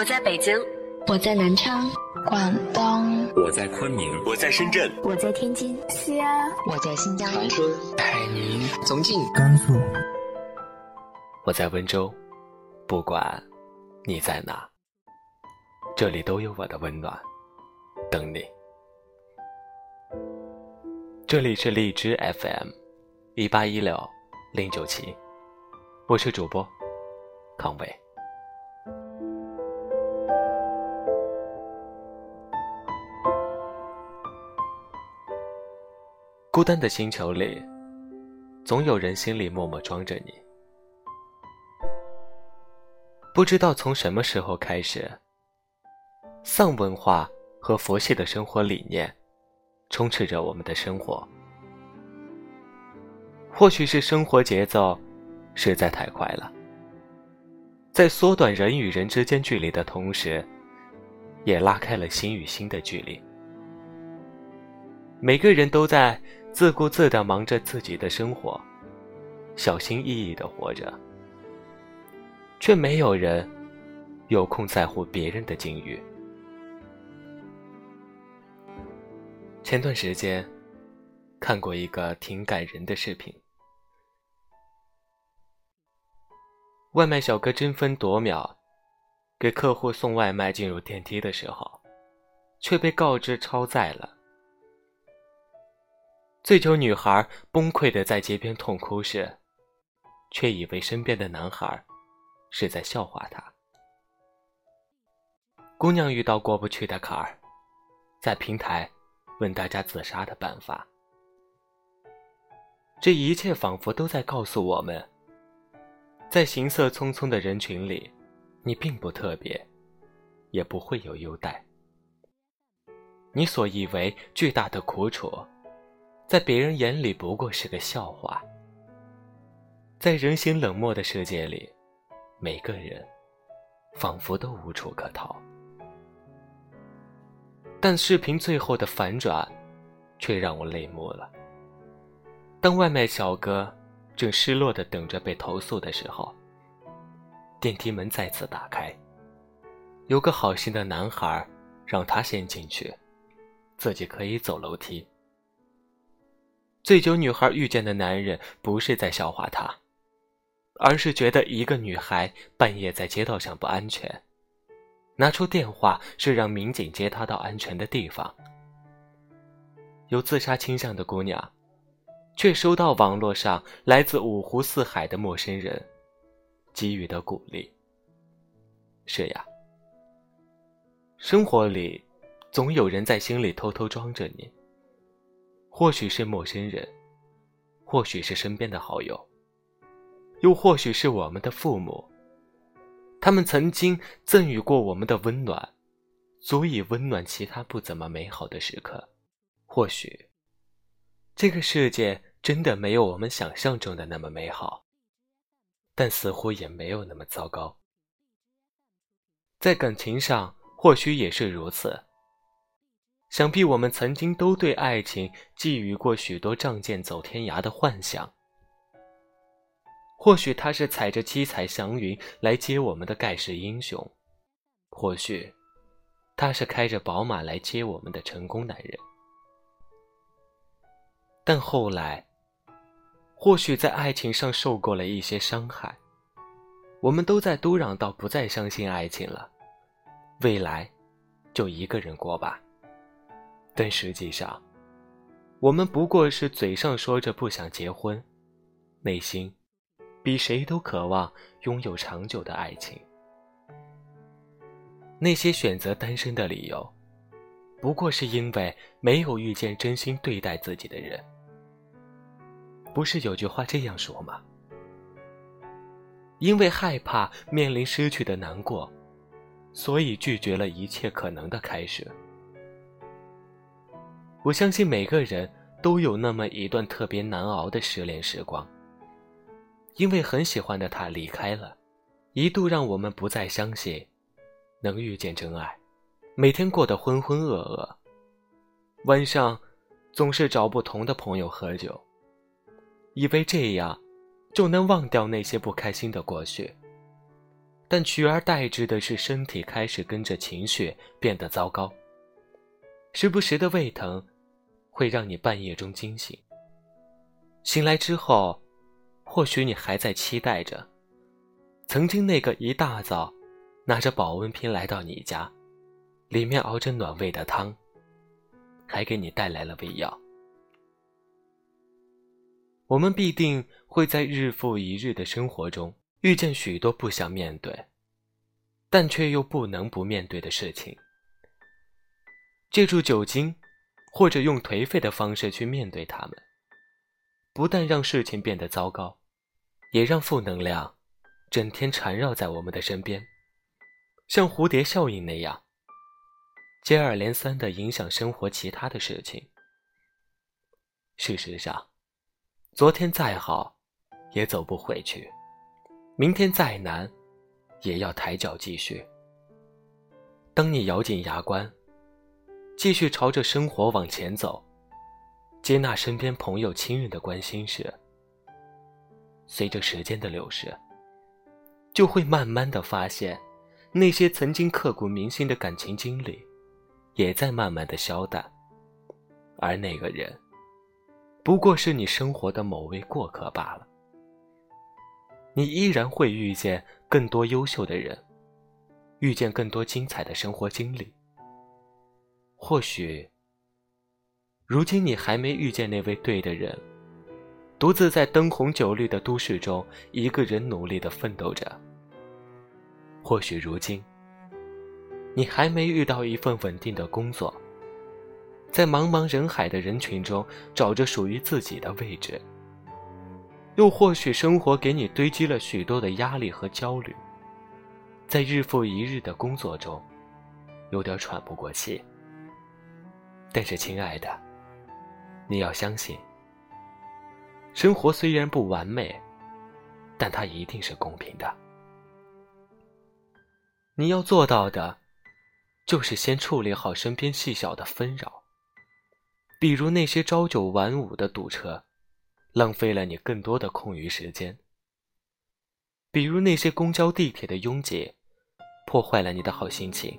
我在北京，我在南昌，广东，我在昆明，我在深圳，我在天津，西安，我在新疆，长春，海宁，重庆，甘肃，我在温州。不管你在哪，这里都有我的温暖，等你。这里是荔枝 FM，一八一六零九七，我是主播康伟。孤单的星球里，总有人心里默默装着你。不知道从什么时候开始，丧文化和佛系的生活理念充斥着我们的生活。或许是生活节奏实在太快了，在缩短人与人之间距离的同时，也拉开了心与心的距离。每个人都在。自顾自的忙着自己的生活，小心翼翼的活着，却没有人有空在乎别人的境遇。前段时间看过一个挺感人的视频，外卖小哥争分夺秒给客户送外卖，进入电梯的时候，却被告知超载了。醉酒女孩崩溃的在街边痛哭时，却以为身边的男孩是在笑话她。姑娘遇到过不去的坎儿，在平台问大家自杀的办法。这一切仿佛都在告诉我们，在行色匆匆的人群里，你并不特别，也不会有优待。你所以为巨大的苦楚。在别人眼里不过是个笑话，在人心冷漠的世界里，每个人仿佛都无处可逃。但视频最后的反转，却让我泪目了。当外卖小哥正失落的等着被投诉的时候，电梯门再次打开，有个好心的男孩让他先进去，自己可以走楼梯。醉酒女孩遇见的男人不是在笑话她，而是觉得一个女孩半夜在街道上不安全，拿出电话是让民警接她到安全的地方。有自杀倾向的姑娘，却收到网络上来自五湖四海的陌生人给予的鼓励。是呀，生活里总有人在心里偷偷装着你。或许是陌生人，或许是身边的好友，又或许是我们的父母。他们曾经赠予过我们的温暖，足以温暖其他不怎么美好的时刻。或许，这个世界真的没有我们想象中的那么美好，但似乎也没有那么糟糕。在感情上，或许也是如此。想必我们曾经都对爱情寄予过许多仗剑走天涯的幻想。或许他是踩着七彩祥云来接我们的盖世英雄，或许他是开着宝马来接我们的成功男人。但后来，或许在爱情上受过了一些伤害，我们都在嘟囔到不再相信爱情了，未来就一个人过吧。但实际上，我们不过是嘴上说着不想结婚，内心比谁都渴望拥有长久的爱情。那些选择单身的理由，不过是因为没有遇见真心对待自己的人。不是有句话这样说吗？因为害怕面临失去的难过，所以拒绝了一切可能的开始。我相信每个人都有那么一段特别难熬的失恋时光，因为很喜欢的他离开了，一度让我们不再相信能遇见真爱，每天过得浑浑噩噩，晚上总是找不同的朋友喝酒，以为这样就能忘掉那些不开心的过去，但取而代之的是身体开始跟着情绪变得糟糕，时不时的胃疼，会让你半夜中惊醒。醒来之后，或许你还在期待着，曾经那个一大早，拿着保温瓶来到你家，里面熬着暖胃的汤，还给你带来了胃药。我们必定会在日复一日的生活中遇见许多不想面对，但却又不能不面对的事情。借助酒精，或者用颓废的方式去面对他们，不但让事情变得糟糕，也让负能量整天缠绕在我们的身边，像蝴蝶效应那样，接二连三地影响生活其他的事情。事实上，昨天再好，也走不回去；明天再难，也要抬脚继续。当你咬紧牙关，继续朝着生活往前走，接纳身边朋友、亲人的关心时，随着时间的流逝，就会慢慢的发现，那些曾经刻骨铭心的感情经历，也在慢慢的消淡，而那个人。不过是你生活的某位过客罢了。你依然会遇见更多优秀的人，遇见更多精彩的生活经历。或许，如今你还没遇见那位对的人，独自在灯红酒绿的都市中一个人努力的奋斗着。或许如今，你还没遇到一份稳定的工作。在茫茫人海的人群中找着属于自己的位置，又或许生活给你堆积了许多的压力和焦虑，在日复一日的工作中，有点喘不过气。但是，亲爱的，你要相信，生活虽然不完美，但它一定是公平的。你要做到的，就是先处理好身边细小的纷扰。比如那些朝九晚五的堵车，浪费了你更多的空余时间；比如那些公交、地铁的拥挤，破坏了你的好心情；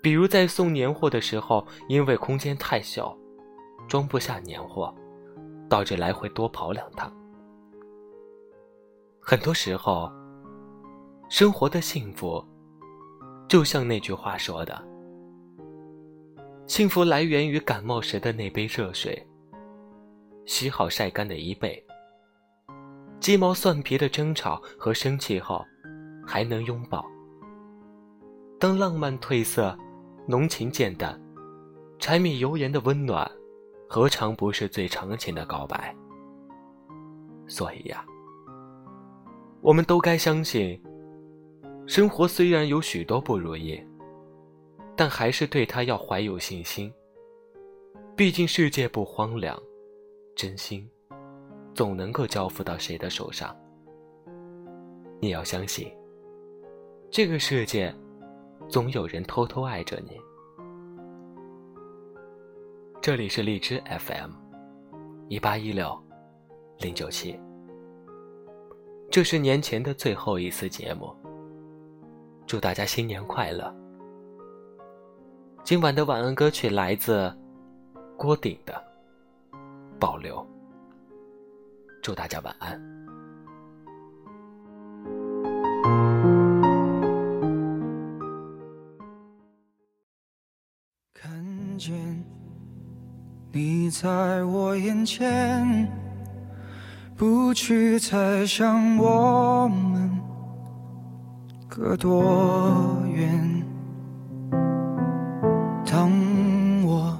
比如在送年货的时候，因为空间太小，装不下年货，导致来回多跑两趟。很多时候，生活的幸福，就像那句话说的。幸福来源于感冒时的那杯热水，洗好晒干的衣被。鸡毛蒜皮的争吵和生气后，还能拥抱。当浪漫褪色，浓情渐淡，柴米油盐的温暖，何尝不是最长情的告白？所以呀，我们都该相信，生活虽然有许多不如意。但还是对他要怀有信心。毕竟世界不荒凉，真心总能够交付到谁的手上。你要相信，这个世界总有人偷偷爱着你。这里是荔枝 FM，一八一六零九七。这是年前的最后一次节目，祝大家新年快乐。今晚的晚安歌曲来自郭顶的《保留》，祝大家晚安。见你在我眼前，不去猜想我们隔多远。当我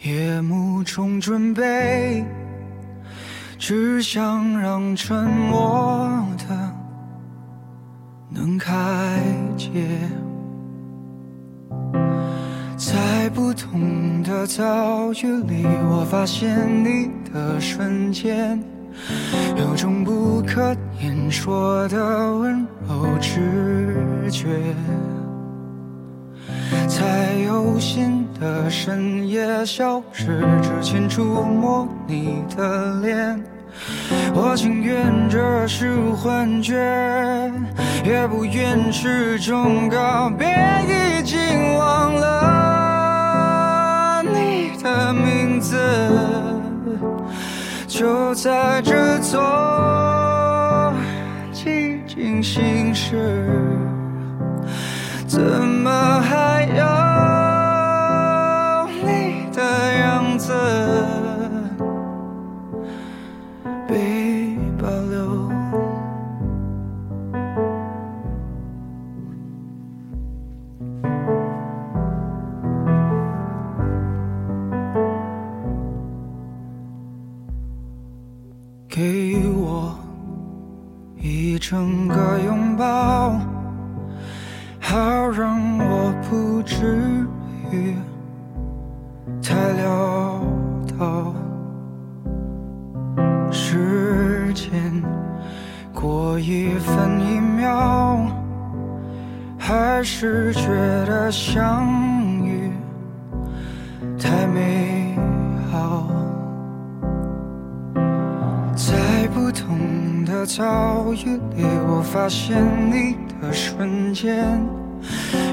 夜幕中准备，只想让沉默的能开解，同的遭遇里，我发现你的瞬间，有种不可言说的温柔直觉。在有心的深夜，消失之前触摸你的脸，我情愿这是幻觉，也不愿是种告别，已经忘了怎么还要过一分一秒，还是觉得相遇太美好。在不同的遭遇里，我发现你的瞬间，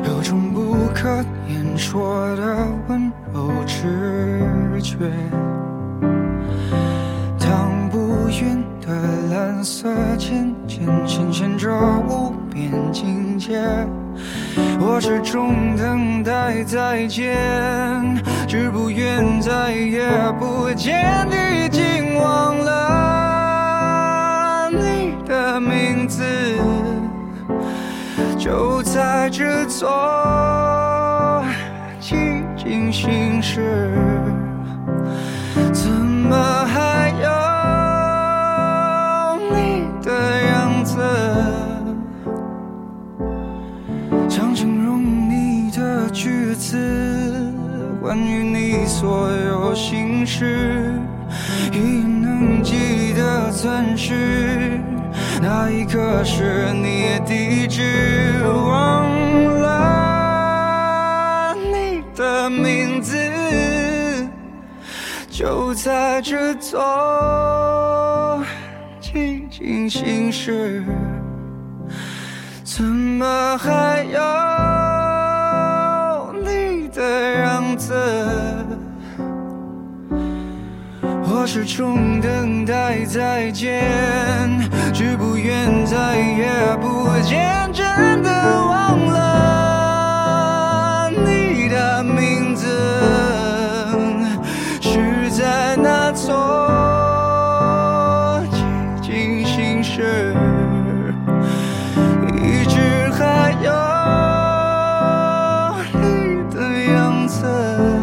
有种不可言说的温柔直觉。当不云的蓝色渐渐显现着无边境界，我始终等待再见，只不愿再也不见，已经忘了你的名字，就在这座寂静心事。关于你所有心事，已能记得钻石，那一刻是你地址，忘了你的名字。就在这座寂静心事，怎么还有的样子？我始终等待再见，只不愿再也不见，真的忘样